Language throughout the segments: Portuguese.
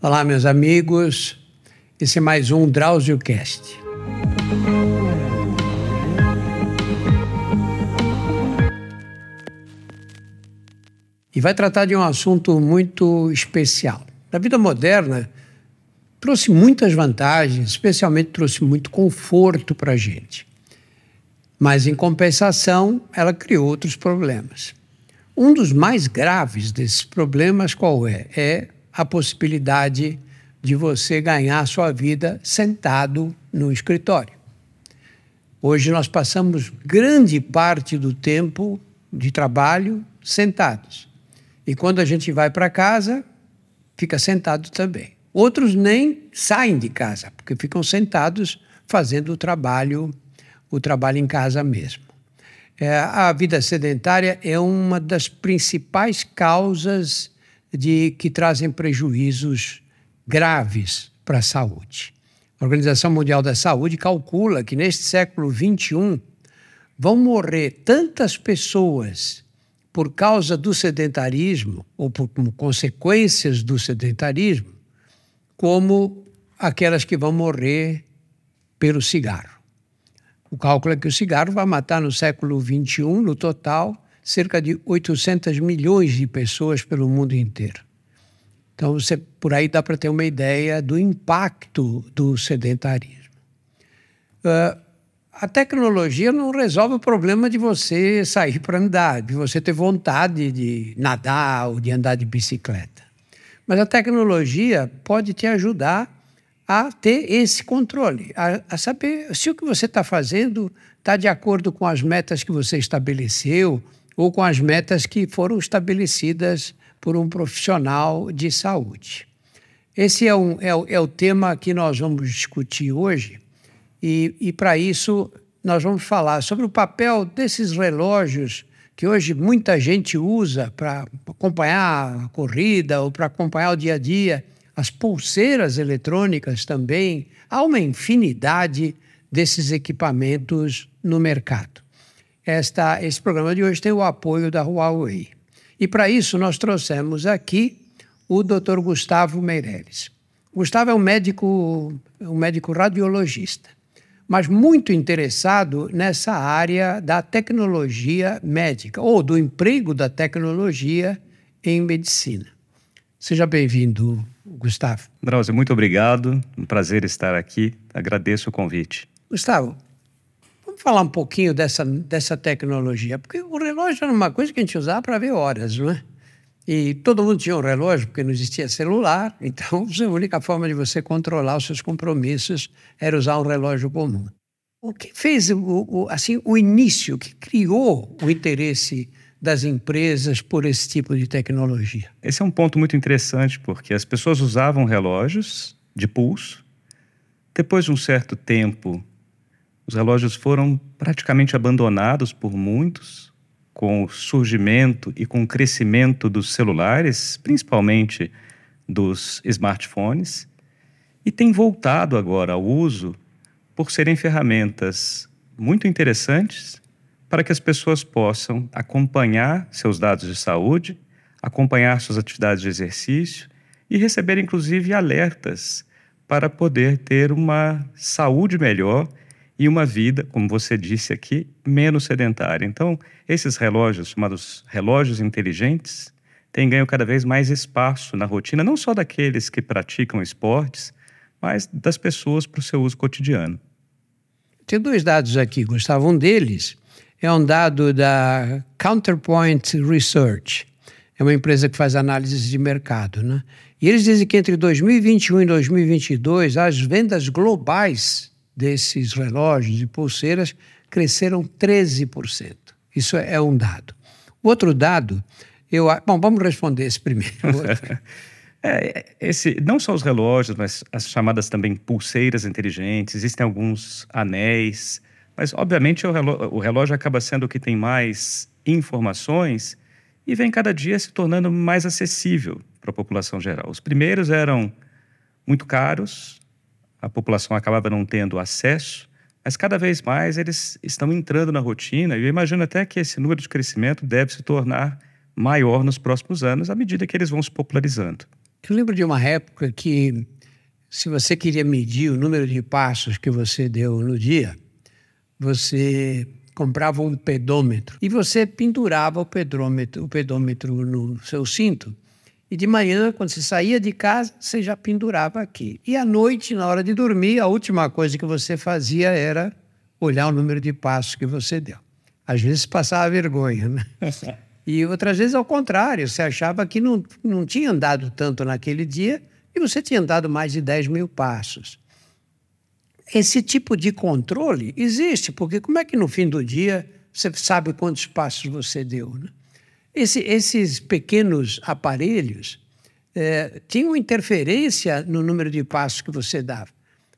Olá, meus amigos. Esse é mais um Drauzio Cast. E vai tratar de um assunto muito especial. Na vida moderna, trouxe muitas vantagens, especialmente trouxe muito conforto para a gente. Mas, em compensação, ela criou outros problemas. Um dos mais graves desses problemas qual é? É a possibilidade de você ganhar sua vida sentado no escritório. Hoje nós passamos grande parte do tempo de trabalho sentados. E quando a gente vai para casa, fica sentado também. Outros nem saem de casa, porque ficam sentados fazendo o trabalho, o trabalho em casa mesmo. É, a vida sedentária é uma das principais causas de que trazem prejuízos graves para a saúde. A Organização Mundial da Saúde calcula que neste século XXI vão morrer tantas pessoas por causa do sedentarismo ou por consequências do sedentarismo como aquelas que vão morrer pelo cigarro. O cálculo é que o cigarro vai matar no século XXI, no total, cerca de 800 milhões de pessoas pelo mundo inteiro. Então, você, por aí dá para ter uma ideia do impacto do sedentarismo. Uh, a tecnologia não resolve o problema de você sair para andar, de você ter vontade de nadar ou de andar de bicicleta. Mas a tecnologia pode te ajudar a ter esse controle, a, a saber se o que você está fazendo está de acordo com as metas que você estabeleceu ou com as metas que foram estabelecidas por um profissional de saúde. Esse é, um, é, é o tema que nós vamos discutir hoje, e, e para isso nós vamos falar sobre o papel desses relógios que hoje muita gente usa para acompanhar a corrida ou para acompanhar o dia a dia, as pulseiras eletrônicas também, há uma infinidade desses equipamentos no mercado. Esta, esse programa de hoje tem o apoio da Huawei. E para isso nós trouxemos aqui o Dr. Gustavo Meireles. Gustavo é um médico, um médico radiologista mas muito interessado nessa área da tecnologia médica, ou do emprego da tecnologia em medicina. Seja bem-vindo, Gustavo. Drauzio, muito obrigado. Um prazer estar aqui. Agradeço o convite. Gustavo, vamos falar um pouquinho dessa, dessa tecnologia, porque o relógio era uma coisa que a gente usava para ver horas, não é? E todo mundo tinha um relógio, porque não existia celular, então a única forma de você controlar os seus compromissos era usar um relógio comum. O que fez o, o, assim, o início, o que criou o interesse das empresas por esse tipo de tecnologia? Esse é um ponto muito interessante, porque as pessoas usavam relógios de pulso. Depois de um certo tempo, os relógios foram praticamente abandonados por muitos com o surgimento e com o crescimento dos celulares, principalmente dos smartphones, e tem voltado agora ao uso por serem ferramentas muito interessantes para que as pessoas possam acompanhar seus dados de saúde, acompanhar suas atividades de exercício e receber inclusive alertas para poder ter uma saúde melhor e uma vida, como você disse aqui, menos sedentária. Então, esses relógios, chamados relógios inteligentes, têm ganho cada vez mais espaço na rotina, não só daqueles que praticam esportes, mas das pessoas para o seu uso cotidiano. Tem dois dados aqui, Gustavo. Um deles é um dado da Counterpoint Research. É uma empresa que faz análises de mercado, né? E eles dizem que entre 2021 e 2022, as vendas globais desses relógios e pulseiras cresceram 13%. Isso é um dado. O outro dado, eu. Bom, vamos responder esse primeiro. é, esse, não só os relógios, mas as chamadas também pulseiras inteligentes, existem alguns anéis, mas obviamente o relógio, o relógio acaba sendo o que tem mais informações e vem cada dia se tornando mais acessível para a população geral. Os primeiros eram muito caros, a população acabava não tendo acesso, mas cada vez mais eles estão entrando na rotina e eu imagino até que esse número de crescimento deve se tornar maior nos próximos anos à medida que eles vão se popularizando. Eu lembro de uma época que, se você queria medir o número de passos que você deu no dia, você comprava um pedômetro e você pendurava o pedômetro, o pedômetro no seu cinto. E de manhã, quando você saía de casa, você já pendurava aqui. E à noite, na hora de dormir, a última coisa que você fazia era olhar o número de passos que você deu. Às vezes passava vergonha, né? E outras vezes ao contrário, você achava que não, não tinha andado tanto naquele dia e você tinha andado mais de 10 mil passos. Esse tipo de controle existe, porque como é que no fim do dia você sabe quantos passos você deu? Né? Esse, esses pequenos aparelhos é, tinham interferência no número de passos que você dava.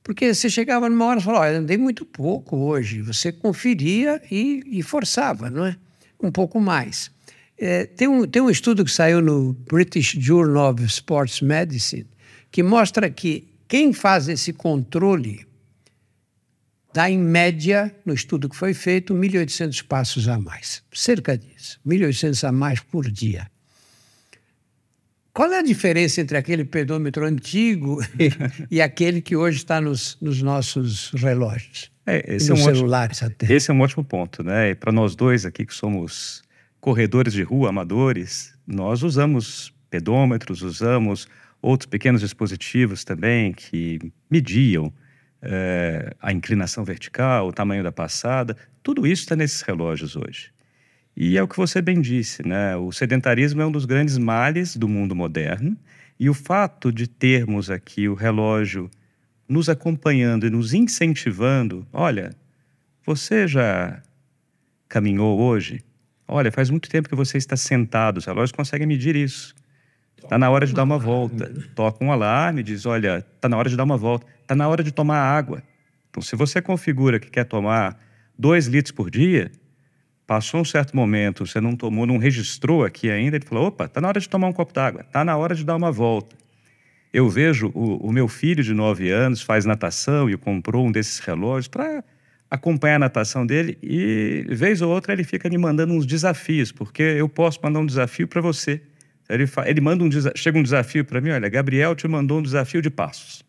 Porque você chegava numa hora e falava, olha, andei muito pouco hoje. Você conferia e, e forçava, não é? Um pouco mais. É, tem, um, tem um estudo que saiu no British Journal of Sports Medicine que mostra que quem faz esse controle dá, em média, no estudo que foi feito, 1.800 passos a mais. Cerca disso. 1.800 a mais por dia. Qual é a diferença entre aquele pedômetro antigo e, e aquele que hoje está nos, nos nossos relógios? É, esse nos é um celulares ótimo, até. Esse é um ótimo ponto, né? Para nós dois aqui que somos corredores de rua, amadores, nós usamos pedômetros, usamos outros pequenos dispositivos também que mediam é, a inclinação vertical, o tamanho da passada, tudo isso está nesses relógios hoje. E é o que você bem disse, né? O sedentarismo é um dos grandes males do mundo moderno e o fato de termos aqui o relógio nos acompanhando e nos incentivando, olha, você já caminhou hoje? Olha, faz muito tempo que você está sentado, os relógios conseguem medir isso. Está na hora de dar uma volta. Toca um alarme, diz: olha, está na hora de dar uma volta. Está na hora de tomar água. Então, se você configura que quer tomar dois litros por dia, passou um certo momento, você não tomou, não registrou aqui ainda, ele falou: opa, está na hora de tomar um copo d'água, está na hora de dar uma volta. Eu vejo o, o meu filho de nove anos faz natação e comprou um desses relógios para acompanhar a natação dele e, vez ou outra, ele fica me mandando uns desafios, porque eu posso mandar um desafio para você. Ele, ele manda um chega um desafio para mim, olha, Gabriel te mandou um desafio de passos.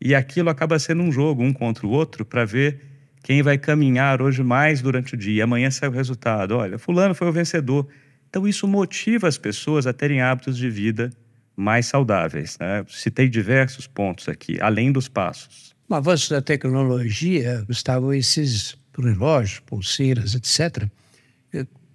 E aquilo acaba sendo um jogo, um contra o outro, para ver quem vai caminhar hoje mais durante o dia. Amanhã sai o resultado. Olha, fulano foi o vencedor. Então isso motiva as pessoas a terem hábitos de vida mais saudáveis. Né? Citei diversos pontos aqui, além dos passos. O avanço da tecnologia, Gustavo, esses relógios, pulseiras, etc.,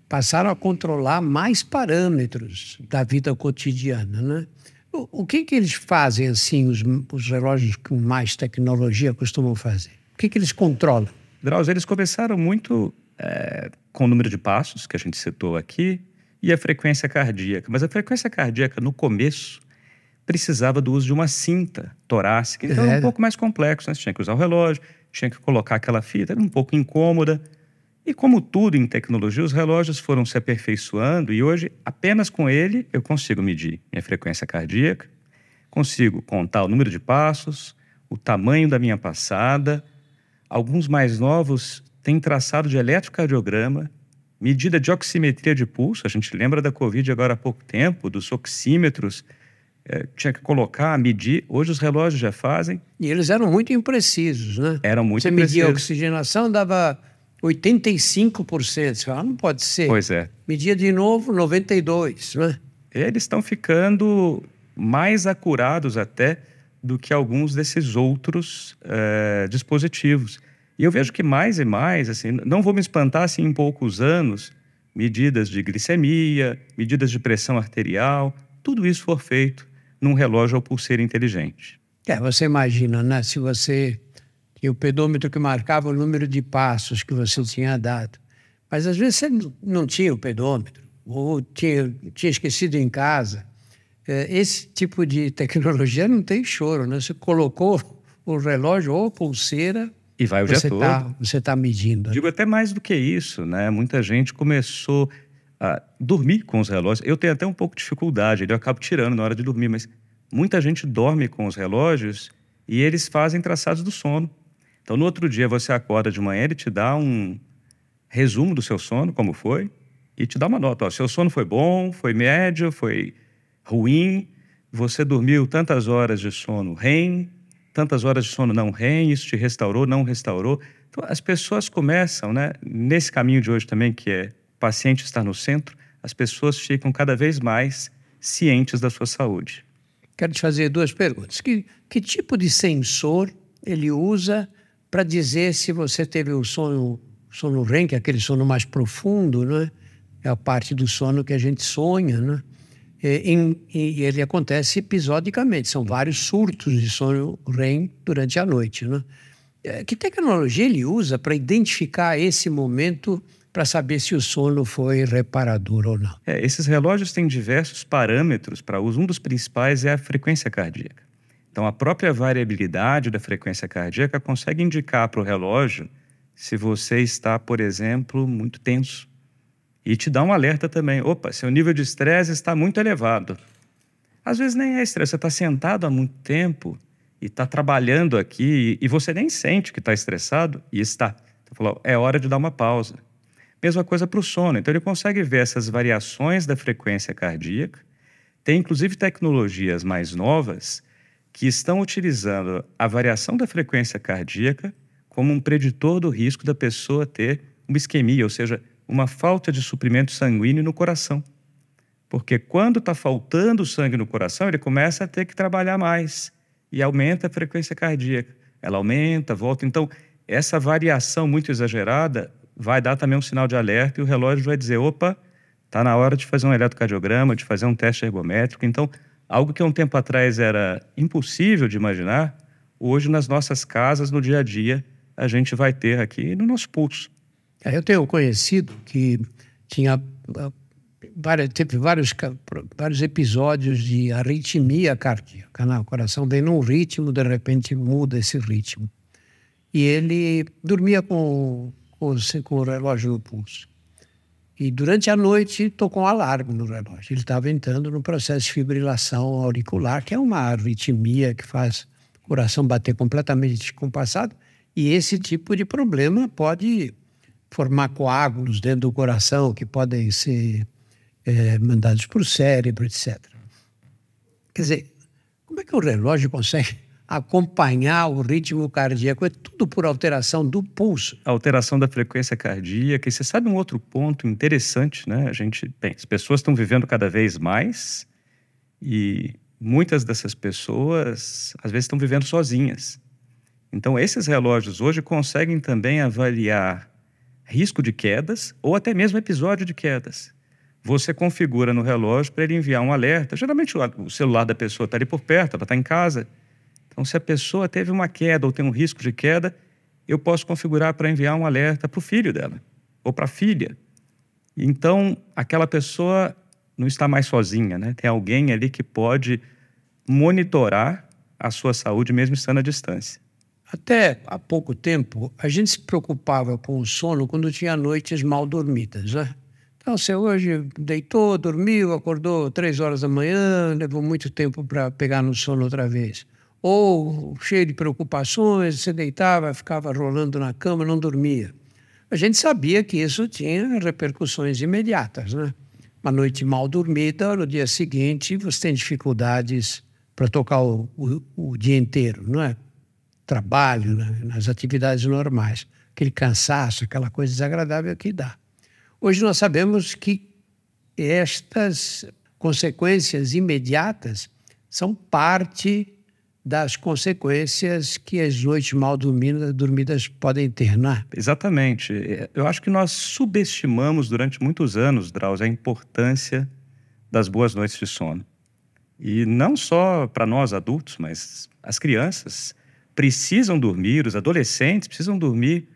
passaram a controlar mais parâmetros da vida cotidiana, né? O, o que que eles fazem, assim, os, os relógios com mais tecnologia costumam fazer? O que que eles controlam? Drauzio, eles começaram muito é, com o número de passos, que a gente citou aqui, e a frequência cardíaca. Mas a frequência cardíaca, no começo, precisava do uso de uma cinta torácica. Então, é. era um pouco mais complexo. Né? Você tinha que usar o relógio, tinha que colocar aquela fita, era um pouco incômoda. E como tudo em tecnologia, os relógios foram se aperfeiçoando e hoje, apenas com ele, eu consigo medir minha frequência cardíaca, consigo contar o número de passos, o tamanho da minha passada. Alguns mais novos têm traçado de eletrocardiograma, medida de oximetria de pulso. A gente lembra da Covid agora há pouco tempo, dos oxímetros é, tinha que colocar, medir. Hoje os relógios já fazem. E eles eram muito imprecisos, né? Eram muito Você imprecisos. media a oxigenação, dava 85%. Você fala, não pode ser. Pois é. Media de novo 92%, né? Eles estão ficando mais acurados até do que alguns desses outros é, dispositivos. E eu vejo que mais e mais, assim, não vou me espantar se em poucos anos, medidas de glicemia, medidas de pressão arterial, tudo isso for feito num relógio ou pulseira inteligente. É, você imagina, né? Se você tinha o pedômetro que marcava o número de passos que você tinha dado, mas às vezes você não tinha o pedômetro ou tinha, tinha esquecido em casa. É, esse tipo de tecnologia não tem choro, né? Você colocou o relógio ou a pulseira e vai o dia tá, todo. você está medindo. Digo até mais do que isso, né? Muita gente começou a dormir com os relógios. Eu tenho até um pouco de dificuldade, eu acabo tirando na hora de dormir, mas muita gente dorme com os relógios e eles fazem traçados do sono. Então, no outro dia, você acorda de manhã, ele te dá um resumo do seu sono, como foi, e te dá uma nota. Ó, seu sono foi bom, foi médio, foi ruim. você dormiu tantas horas de sono REM, tantas horas de sono não REM, isso te restaurou, não restaurou. Então, as pessoas começam, né, nesse caminho de hoje também, que é paciente estar no centro, as pessoas ficam cada vez mais cientes da sua saúde. Quero te fazer duas perguntas. Que, que tipo de sensor ele usa para dizer se você teve o sono, sono REM, que é aquele sono mais profundo, né? é a parte do sono que a gente sonha, né? E, e, ele acontece episodicamente, são vários surtos de sono REM durante a noite. Né? É, que tecnologia ele usa para identificar esse momento para saber se o sono foi reparador ou não? É, esses relógios têm diversos parâmetros para uso. Um dos principais é a frequência cardíaca. Então, a própria variabilidade da frequência cardíaca consegue indicar para o relógio se você está, por exemplo, muito tenso e te dá um alerta também. Opa, seu nível de estresse está muito elevado. Às vezes nem é estresse, você está sentado há muito tempo e está trabalhando aqui e, você nem sente que está estressado e está. Então, falou, é hora de dar uma pausa. Mesma coisa para o sono. Então, ele consegue ver essas variações da frequência cardíaca. Tem, inclusive, tecnologias mais novas que estão utilizando a variação da frequência cardíaca como um preditor do risco da pessoa ter uma isquemia, ou seja, uma falta de suprimento sanguíneo no coração. Porque quando está faltando sangue no coração, ele começa a ter que trabalhar mais e aumenta a frequência cardíaca. Ela aumenta, volta. Então, essa variação muito exagerada vai dar também um sinal de alerta e o relógio vai dizer: opa, está na hora de fazer um eletrocardiograma, de fazer um teste ergométrico. Então, algo que um tempo atrás era impossível de imaginar, hoje nas nossas casas, no dia a dia, a gente vai ter aqui no nosso pulso. É, eu tenho conhecido que tinha várias, teve vários, vários episódios de arritmia cardíaca. Né? O coração vem num ritmo, de repente muda esse ritmo. E ele dormia com, com, com o relógio no pulso. E durante a noite tocou um alarme no relógio. Ele estava entrando no processo de fibrilação auricular, que é uma arritmia que faz o coração bater completamente descompassado. E esse tipo de problema pode formar coágulos dentro do coração que podem ser é, mandados para o cérebro, etc. Quer dizer, como é que o relógio consegue acompanhar o ritmo cardíaco? É tudo por alteração do pulso. Alteração da frequência cardíaca. E você sabe um outro ponto interessante, né? A gente, bem, as pessoas estão vivendo cada vez mais e muitas dessas pessoas às vezes estão vivendo sozinhas. Então, esses relógios hoje conseguem também avaliar risco de quedas ou até mesmo episódio de quedas. Você configura no relógio para ele enviar um alerta. Geralmente o celular da pessoa está ali por perto, ela está em casa. Então, se a pessoa teve uma queda ou tem um risco de queda, eu posso configurar para enviar um alerta para o filho dela ou para a filha. Então, aquela pessoa não está mais sozinha, né? Tem alguém ali que pode monitorar a sua saúde mesmo estando à distância. Até há pouco tempo, a gente se preocupava com o sono quando tinha noites mal dormidas. Né? Então, você hoje deitou, dormiu, acordou três horas da manhã, levou muito tempo para pegar no sono outra vez. Ou cheio de preocupações, você deitava, ficava rolando na cama, não dormia. A gente sabia que isso tinha repercussões imediatas. Né? Uma noite mal dormida, no dia seguinte, você tem dificuldades para tocar o, o, o dia inteiro, não é? trabalho, né, nas atividades normais. Aquele cansaço, aquela coisa desagradável que dá. Hoje nós sabemos que estas consequências imediatas são parte das consequências que as noites mal dormidas, dormidas podem ter, não é? Exatamente. Eu acho que nós subestimamos durante muitos anos, Drauzio, a importância das boas noites de sono. E não só para nós adultos, mas as crianças precisam dormir, os adolescentes precisam dormir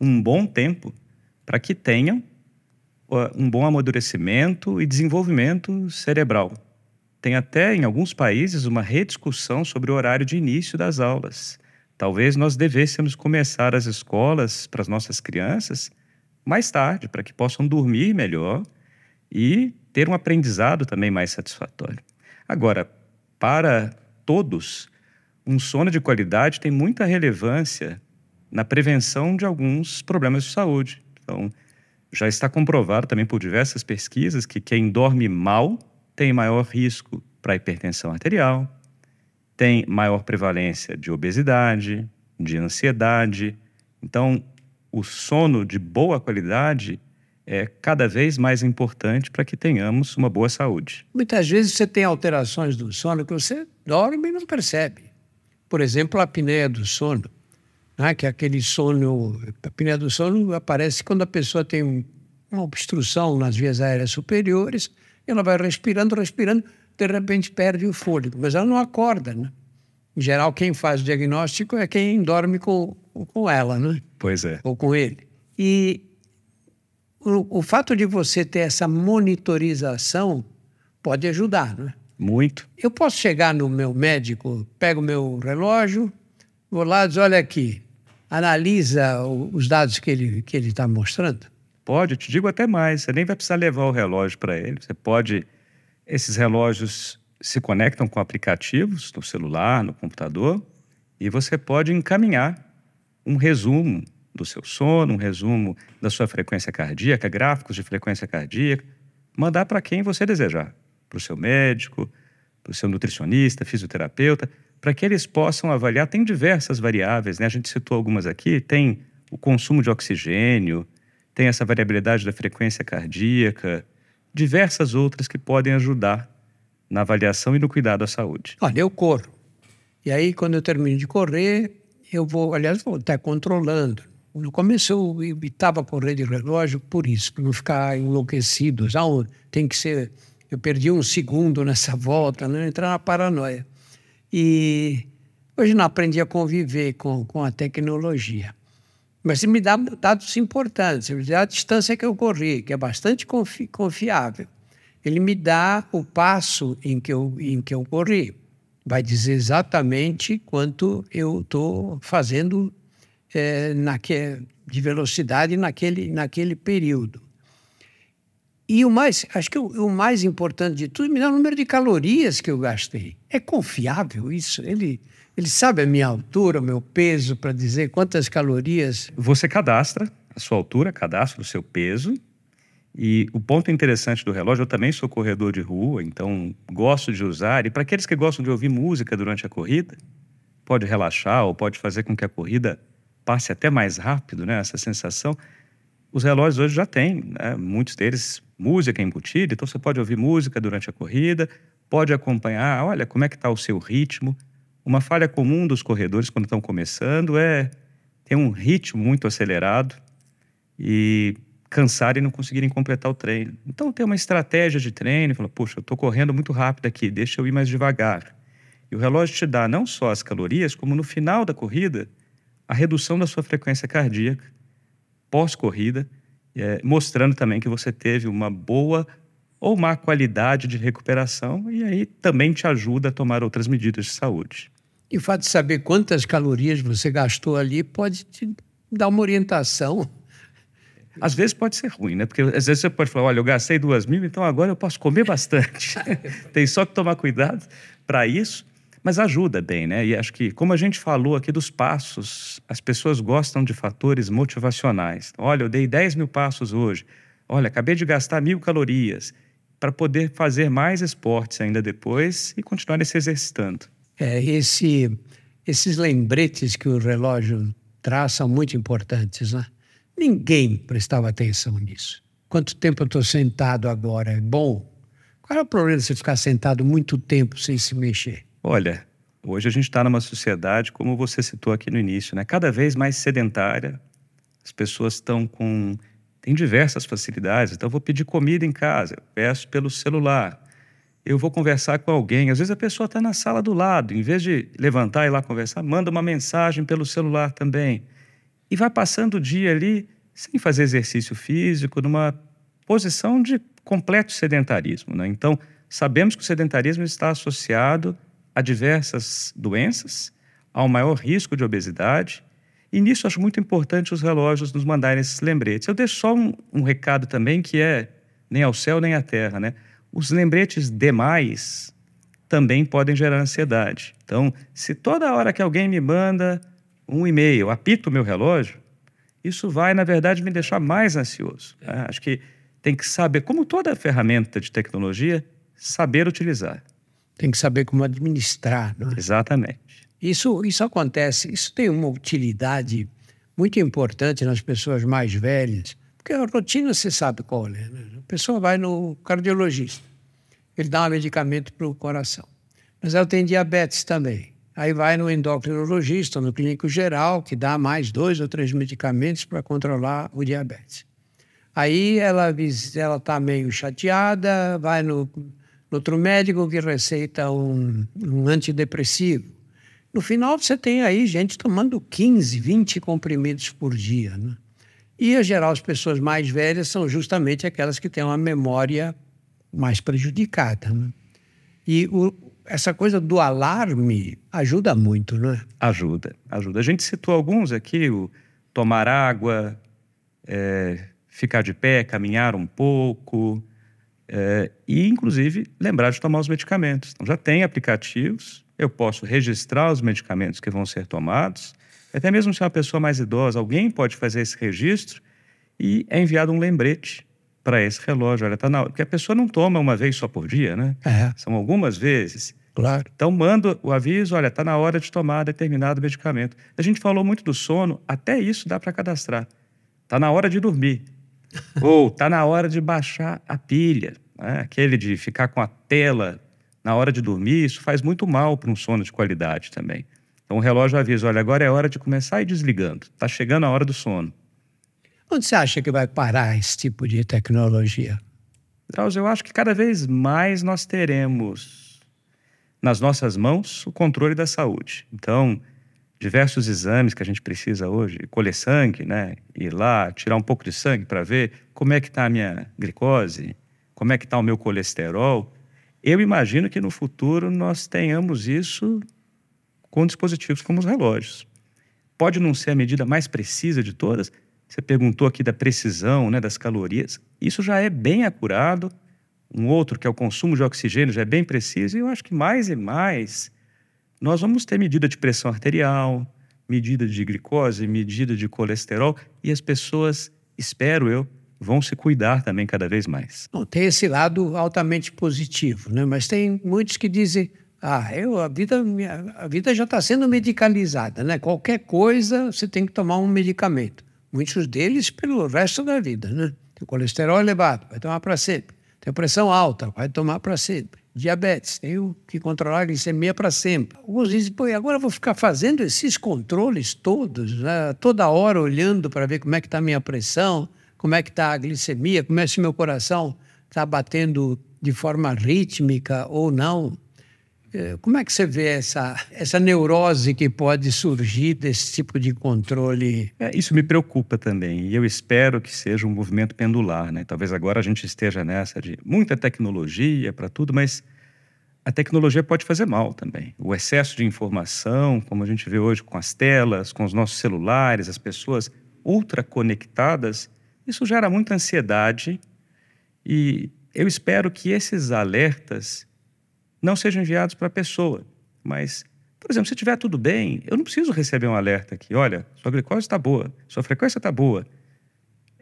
um bom tempo para que tenham um bom amadurecimento e desenvolvimento cerebral. Tem até em alguns países uma rediscussão sobre o horário de início das aulas. Talvez nós devêssemos começar as escolas para as nossas crianças mais tarde, para que possam dormir melhor e ter um aprendizado também mais satisfatório. Agora, para todos, um sono de qualidade tem muita relevância na prevenção de alguns problemas de saúde. Então, já está comprovado também por diversas pesquisas que quem dorme mal tem maior risco para hipertensão arterial, tem maior prevalência de obesidade, de ansiedade. Então, o sono de boa qualidade é cada vez mais importante para que tenhamos uma boa saúde. Muitas vezes você tem alterações do sono que você dorme e não percebe. Por exemplo, a apneia do sono, né? que é aquele sono. A apneia do sono aparece quando a pessoa tem uma obstrução nas vias aéreas superiores, ela vai respirando, respirando, de repente perde o fôlego, mas ela não acorda, né? Em geral, quem faz o diagnóstico é quem dorme com, com ela, né? Pois é. Ou com ele. E o, o fato de você ter essa monitorização pode ajudar, né? Muito. Eu posso chegar no meu médico, pego o meu relógio, vou lá e diz, olha aqui, analisa os dados que ele que ele está mostrando. Pode, eu te digo até mais. Você nem vai precisar levar o relógio para ele. Você pode. Esses relógios se conectam com aplicativos no celular, no computador, e você pode encaminhar um resumo do seu sono, um resumo da sua frequência cardíaca, gráficos de frequência cardíaca, mandar para quem você desejar, para o seu médico, para o seu nutricionista, fisioterapeuta, para que eles possam avaliar. Tem diversas variáveis, né? A gente citou algumas aqui, tem o consumo de oxigênio, tem essa variabilidade da frequência cardíaca, diversas outras que podem ajudar na avaliação e no cuidado à saúde. Olha, eu corro. E aí, quando eu termino de correr, eu vou, aliás, vou estar controlando. No começo eu evitava correr de relógio por isso, para não ficar enlouquecido. Já tem que ser. Eu perdi um segundo nessa volta, não né? entrar na paranoia. E hoje não aprendi a conviver com, com a tecnologia. Mas me dá dados importantes, me dá a distância que eu corri, que é bastante confi confiável. Ele me dá o passo em que eu, em que eu corri. Vai dizer exatamente quanto eu estou fazendo é, naque, de velocidade naquele, naquele período. E o mais, acho que o, o, mais importante de tudo, me dá o número de calorias que eu gastei. É confiável isso? Ele, ele sabe a minha altura, o meu peso, para dizer quantas calorias. Você cadastra a sua altura, cadastra o seu peso. E o ponto interessante do relógio, eu também sou corredor de rua, então gosto de usar. E para aqueles que gostam de ouvir música durante a corrida, pode relaxar ou pode fazer com que a corrida passe até mais rápido, né? Essa sensação. Os relógios hoje já têm, né? muitos deles, música embutida, então você pode ouvir música durante a corrida, pode acompanhar, olha como é que está o seu ritmo. Uma falha comum dos corredores quando estão começando é ter um ritmo muito acelerado e cansar e não conseguirem completar o treino. Então, ter uma estratégia de treino, fala, puxa, eu estou correndo muito rápido aqui, deixa eu ir mais devagar. E o relógio te dá não só as calorias, como no final da corrida, a redução da sua frequência cardíaca pós-corrida, é, mostrando também que você teve uma boa ou má qualidade de recuperação e aí também te ajuda a tomar outras medidas de saúde. E o fato de saber quantas calorias você gastou ali pode te dar uma orientação. Às vezes pode ser ruim, né? Porque às vezes você pode falar, olha, eu gastei duas mil, então agora eu posso comer bastante. Tem só que tomar cuidado para isso, mas ajuda bem, né? E acho que, como a gente falou aqui dos passos, as pessoas gostam de fatores motivacionais. Olha, eu dei 10 mil passos hoje. Olha, acabei de gastar mil calorias para poder fazer mais esportes ainda depois e continuar se exercitando. É, esse, esses lembretes que o relógio traz são muito importantes, né? Ninguém prestava atenção nisso. Quanto tempo eu estou sentado agora? É bom? Qual é o problema de você ficar sentado muito tempo sem se mexer? Olha, hoje a gente está numa sociedade, como você citou aqui no início, né? cada vez mais sedentária. As pessoas estão com. têm diversas facilidades. Então, eu vou pedir comida em casa, peço pelo celular eu vou conversar com alguém. Às vezes a pessoa está na sala do lado, em vez de levantar e ir lá conversar, manda uma mensagem pelo celular também. E vai passando o dia ali sem fazer exercício físico, numa posição de completo sedentarismo. Né? Então, sabemos que o sedentarismo está associado a diversas doenças, ao maior risco de obesidade. E nisso acho muito importante os relógios nos mandarem esses lembretes. Eu deixo só um, um recado também que é nem ao céu nem à terra, né? Os lembretes demais também podem gerar ansiedade. Então, se toda hora que alguém me manda um e-mail, apito o meu relógio, isso vai, na verdade, me deixar mais ansioso. Né? Acho que tem que saber, como toda ferramenta de tecnologia, saber utilizar. Tem que saber como administrar. Não é? Exatamente. Isso, isso acontece, isso tem uma utilidade muito importante nas pessoas mais velhas, porque a rotina você sabe qual é. Né? A pessoa vai no cardiologista, ele dá um medicamento para o coração. Mas ela tem diabetes também. Aí vai no endocrinologista, no clínico geral, que dá mais dois ou três medicamentos para controlar o diabetes. Aí ela está meio chateada, vai no, no outro médico que receita um, um antidepressivo. No final, você tem aí gente tomando 15, 20 comprimidos por dia. Né? E, em geral, as pessoas mais velhas são justamente aquelas que têm uma memória mais prejudicada. Né? E o, essa coisa do alarme ajuda muito, não é? Ajuda, ajuda. A gente citou alguns aqui, o tomar água, é, ficar de pé, caminhar um pouco, é, e inclusive lembrar de tomar os medicamentos. Então já tem aplicativos, eu posso registrar os medicamentos que vão ser tomados, até mesmo se é uma pessoa mais idosa, alguém pode fazer esse registro e é enviado um lembrete para esse relógio. Olha, tá na hora. Porque a pessoa não toma uma vez só por dia, né? É. São algumas vezes. Claro. Então, manda o aviso: olha, está na hora de tomar determinado medicamento. A gente falou muito do sono, até isso dá para cadastrar. Está na hora de dormir. Ou está na hora de baixar a pilha. Né? Aquele de ficar com a tela na hora de dormir, isso faz muito mal para um sono de qualidade também. Então, o relógio avisa: olha, agora é hora de começar a ir desligando. Está chegando a hora do sono. Onde você acha que vai parar esse tipo de tecnologia? Drauzio, eu acho que cada vez mais nós teremos nas nossas mãos o controle da saúde. Então, diversos exames que a gente precisa hoje, colher sangue, né? Ir lá, tirar um pouco de sangue para ver como é que está a minha glicose, como é que está o meu colesterol. Eu imagino que no futuro nós tenhamos isso com dispositivos como os relógios. Pode não ser a medida mais precisa de todas, você perguntou aqui da precisão, né, das calorias. Isso já é bem acurado. Um outro, que é o consumo de oxigênio, já é bem preciso. E eu acho que mais e mais nós vamos ter medida de pressão arterial, medida de glicose, medida de colesterol. E as pessoas, espero eu, vão se cuidar também cada vez mais. Bom, tem esse lado altamente positivo, né? mas tem muitos que dizem ah, eu, a, vida, a vida já está sendo medicalizada, né? Qualquer coisa você tem que tomar um medicamento. Muitos deles pelo resto da vida, né? Tem colesterol elevado, vai tomar para sempre. Tem pressão alta, vai tomar para sempre. Diabetes, tem que controlar a glicemia para sempre. Alguns dizem, pô, agora vou ficar fazendo esses controles todos, né? toda hora olhando para ver como é que está a minha pressão, como é que está a glicemia, como é se meu coração está batendo de forma rítmica ou não. É, como é que você vê essa, essa neurose que pode surgir desse tipo de controle? É, isso me preocupa também. E eu espero que seja um movimento pendular. Né? Talvez agora a gente esteja nessa de muita tecnologia para tudo, mas a tecnologia pode fazer mal também. O excesso de informação, como a gente vê hoje com as telas, com os nossos celulares, as pessoas ultra conectadas, isso gera muita ansiedade. E eu espero que esses alertas não sejam enviados para a pessoa. Mas, por exemplo, se estiver tudo bem, eu não preciso receber um alerta aqui. Olha, sua glicose está boa, sua frequência está boa.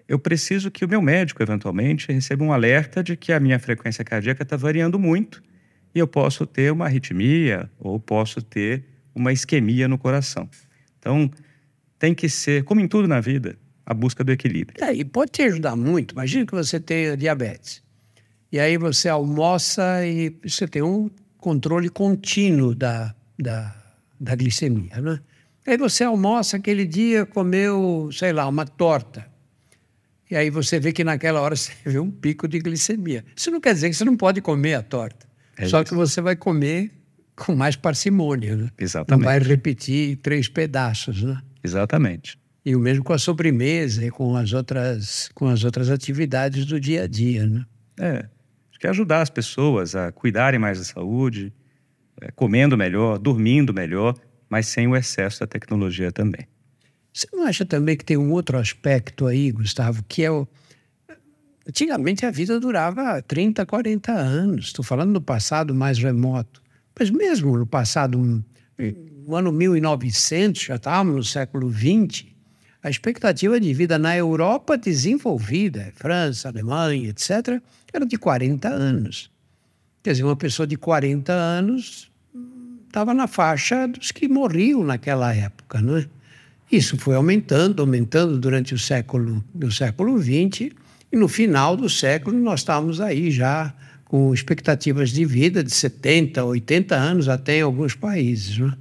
Eu preciso que o meu médico, eventualmente, receba um alerta de que a minha frequência cardíaca está variando muito e eu posso ter uma arritmia ou posso ter uma isquemia no coração. Então, tem que ser, como em tudo na vida, a busca do equilíbrio. É, e pode te ajudar muito. Imagina que você tenha diabetes. E aí você almoça e você tem um controle contínuo da, da, da glicemia, né? Aí você almoça aquele dia, comeu, sei lá, uma torta. E aí você vê que naquela hora você vê um pico de glicemia. Isso não quer dizer que você não pode comer a torta. É só que você vai comer com mais parcimônia, né? Exatamente. Não vai repetir três pedaços, né? Exatamente. E o mesmo com a sobremesa e com as outras, com as outras atividades do dia a dia, né? É que é ajudar as pessoas a cuidarem mais da saúde, é, comendo melhor, dormindo melhor, mas sem o excesso da tecnologia também. Você não acha também que tem um outro aspecto aí, Gustavo, que é o. Antigamente a vida durava 30, 40 anos. Estou falando do passado mais remoto. Mas mesmo no passado, no ano 1900, já estávamos no século XX, a expectativa de vida na Europa desenvolvida, França, Alemanha, etc., era de 40 anos. Quer dizer, uma pessoa de 40 anos estava na faixa dos que morriam naquela época, não é? Isso foi aumentando, aumentando durante o século, do século XX, e no final do século nós estávamos aí já com expectativas de vida de 70, 80 anos até em alguns países. Né?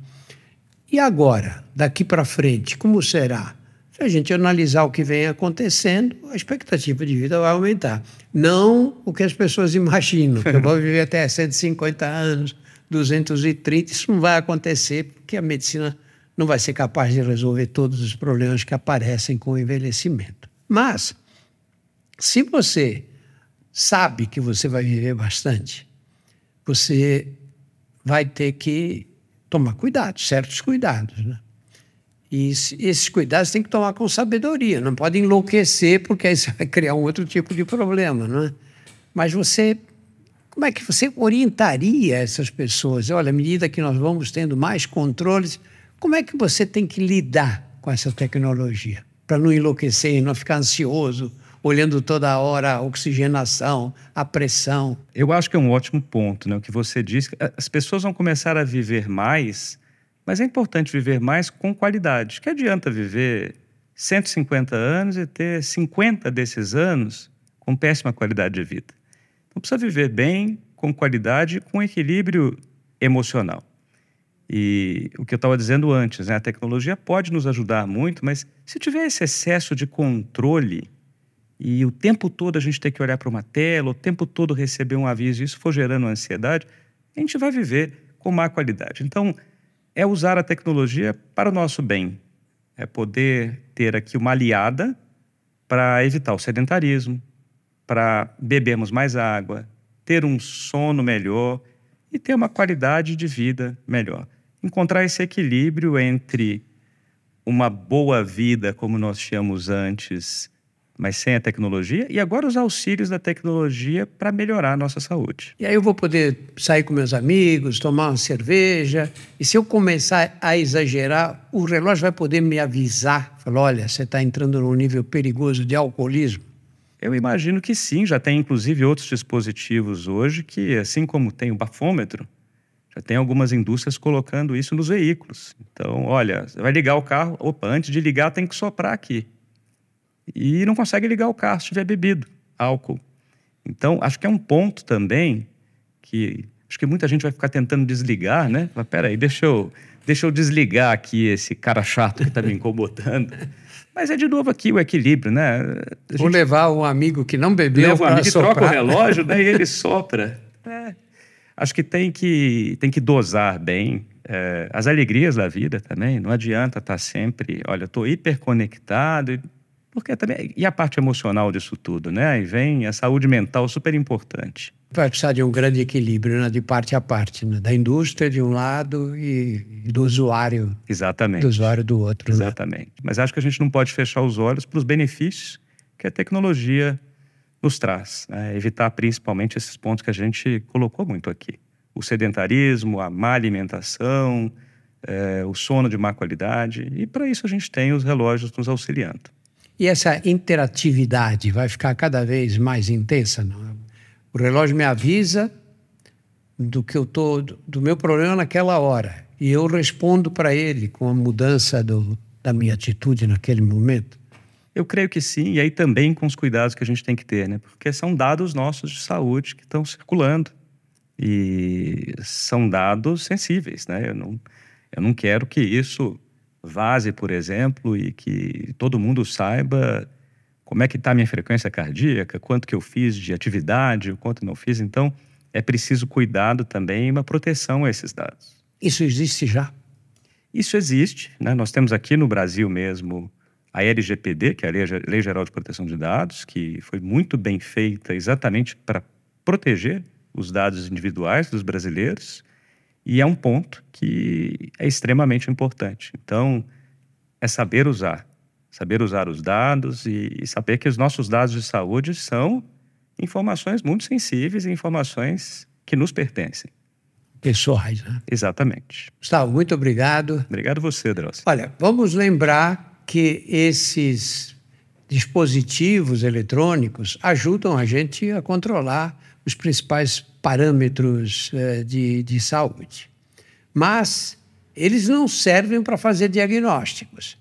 E agora, daqui para frente, como será? Se a gente analisar o que vem acontecendo, a expectativa de vida vai aumentar. Não o que as pessoas imaginam, que eu vou viver até 150 anos, 230, isso não vai acontecer, porque a medicina não vai ser capaz de resolver todos os problemas que aparecem com o envelhecimento. Mas, se você sabe que você vai viver bastante, você vai ter que tomar cuidado, certos cuidados. Né? E esses cuidados tem que tomar com sabedoria, não pode enlouquecer, porque aí você vai criar um outro tipo de problema. Não é? Mas você como é que você orientaria essas pessoas? Olha, à medida que nós vamos tendo mais controles, como é que você tem que lidar com essa tecnologia? Para não enlouquecer, não ficar ansioso, olhando toda hora a oxigenação, a pressão. Eu acho que é um ótimo ponto, né? O que você disse. As pessoas vão começar a viver mais, mas é importante viver mais com qualidade. Que adianta viver 150 anos e ter 50 desses anos com péssima qualidade de vida? Então precisa viver bem, com qualidade, com equilíbrio emocional. E o que eu estava dizendo antes, né? a tecnologia pode nos ajudar muito, mas se tiver esse excesso de controle e o tempo todo a gente ter que olhar para uma tela, o tempo todo receber um aviso, isso for gerando ansiedade, a gente vai viver com má qualidade. Então, é usar a tecnologia para o nosso bem, é poder ter aqui uma aliada para evitar o sedentarismo, para bebermos mais água, ter um sono melhor e ter uma qualidade de vida melhor. Encontrar esse equilíbrio entre uma boa vida, como nós tínhamos antes, mas sem a tecnologia, e agora os auxílios da tecnologia para melhorar a nossa saúde. E aí eu vou poder sair com meus amigos, tomar uma cerveja, e se eu começar a exagerar, o relógio vai poder me avisar, falar, olha, você está entrando num nível perigoso de alcoolismo. Eu imagino que sim, já tem inclusive outros dispositivos hoje que, assim como tem o bafômetro, já tem algumas indústrias colocando isso nos veículos. Então, olha, você vai ligar o carro, opa, antes de ligar tem que soprar aqui. E não consegue ligar o carro se tiver bebido álcool. Então, acho que é um ponto também que acho que muita gente vai ficar tentando desligar, né? Mas peraí, deixa eu, deixa eu desligar aqui esse cara chato que está me incomodando. Mas é de novo aqui o equilíbrio, né? Vou levar um amigo que não bebeu para um amigo troca o relógio, né? E ele sopra. É acho que tem que, tem que dosar bem é, as alegrias da vida também. Não adianta estar sempre, olha, estou hiperconectado, porque também e a parte emocional disso tudo, né? Aí vem a saúde mental super importante. Vai precisar de um grande equilíbrio, né? de parte a parte, né? da indústria de um lado e, e do usuário. Exatamente. Do usuário do outro. Né? Exatamente. Né? Mas acho que a gente não pode fechar os olhos para os benefícios que a tecnologia nos traz. Né? Evitar principalmente esses pontos que a gente colocou muito aqui. O sedentarismo, a má alimentação, é, o sono de má qualidade. E para isso a gente tem os relógios nos auxiliando. E essa interatividade vai ficar cada vez mais intensa? Não? O relógio me avisa do que eu tô do meu problema naquela hora e eu respondo para ele com a mudança do, da minha atitude naquele momento. Eu creio que sim, e aí também com os cuidados que a gente tem que ter, né? Porque são dados nossos de saúde que estão circulando. E são dados sensíveis, né? Eu não, eu não quero que isso vaze, por exemplo, e que todo mundo saiba como é que está a minha frequência cardíaca, quanto que eu fiz de atividade, o quanto não fiz. Então, é preciso cuidado também e uma proteção a esses dados. Isso existe já? Isso existe, né? Nós temos aqui no Brasil mesmo a LGPD, que é a Lei Geral de Proteção de Dados, que foi muito bem feita exatamente para proteger os dados individuais dos brasileiros, e é um ponto que é extremamente importante. Então, é saber usar, saber usar os dados e, saber que os nossos dados de saúde são informações muito sensíveis e informações que nos pertencem. Pessoais, né? Exatamente. Gustavo, muito obrigado. Obrigado você, Drauzio. Olha, vamos lembrar que esses dispositivos eletrônicos ajudam a gente a controlar os principais parâmetros eh, de, de saúde. Mas eles não servem para fazer diagnósticos.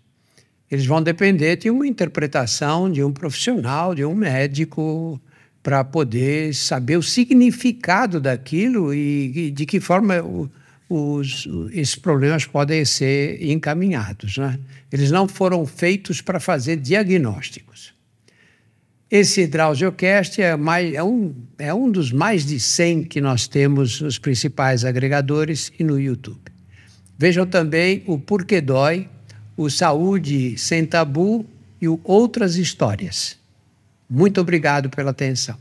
Eles vão depender de uma interpretação de um profissional, de um médico, para poder saber o significado daquilo e, e de que forma o, os, esses problemas podem ser encaminhados. Né? Eles não foram feitos para fazer diagnósticos. Esse Drausiocast é, mais, é, um, é um dos mais de 100 que nós temos nos principais agregadores e no YouTube. Vejam também o Porquê Dói, o Saúde Sem Tabu e o Outras Histórias. Muito obrigado pela atenção.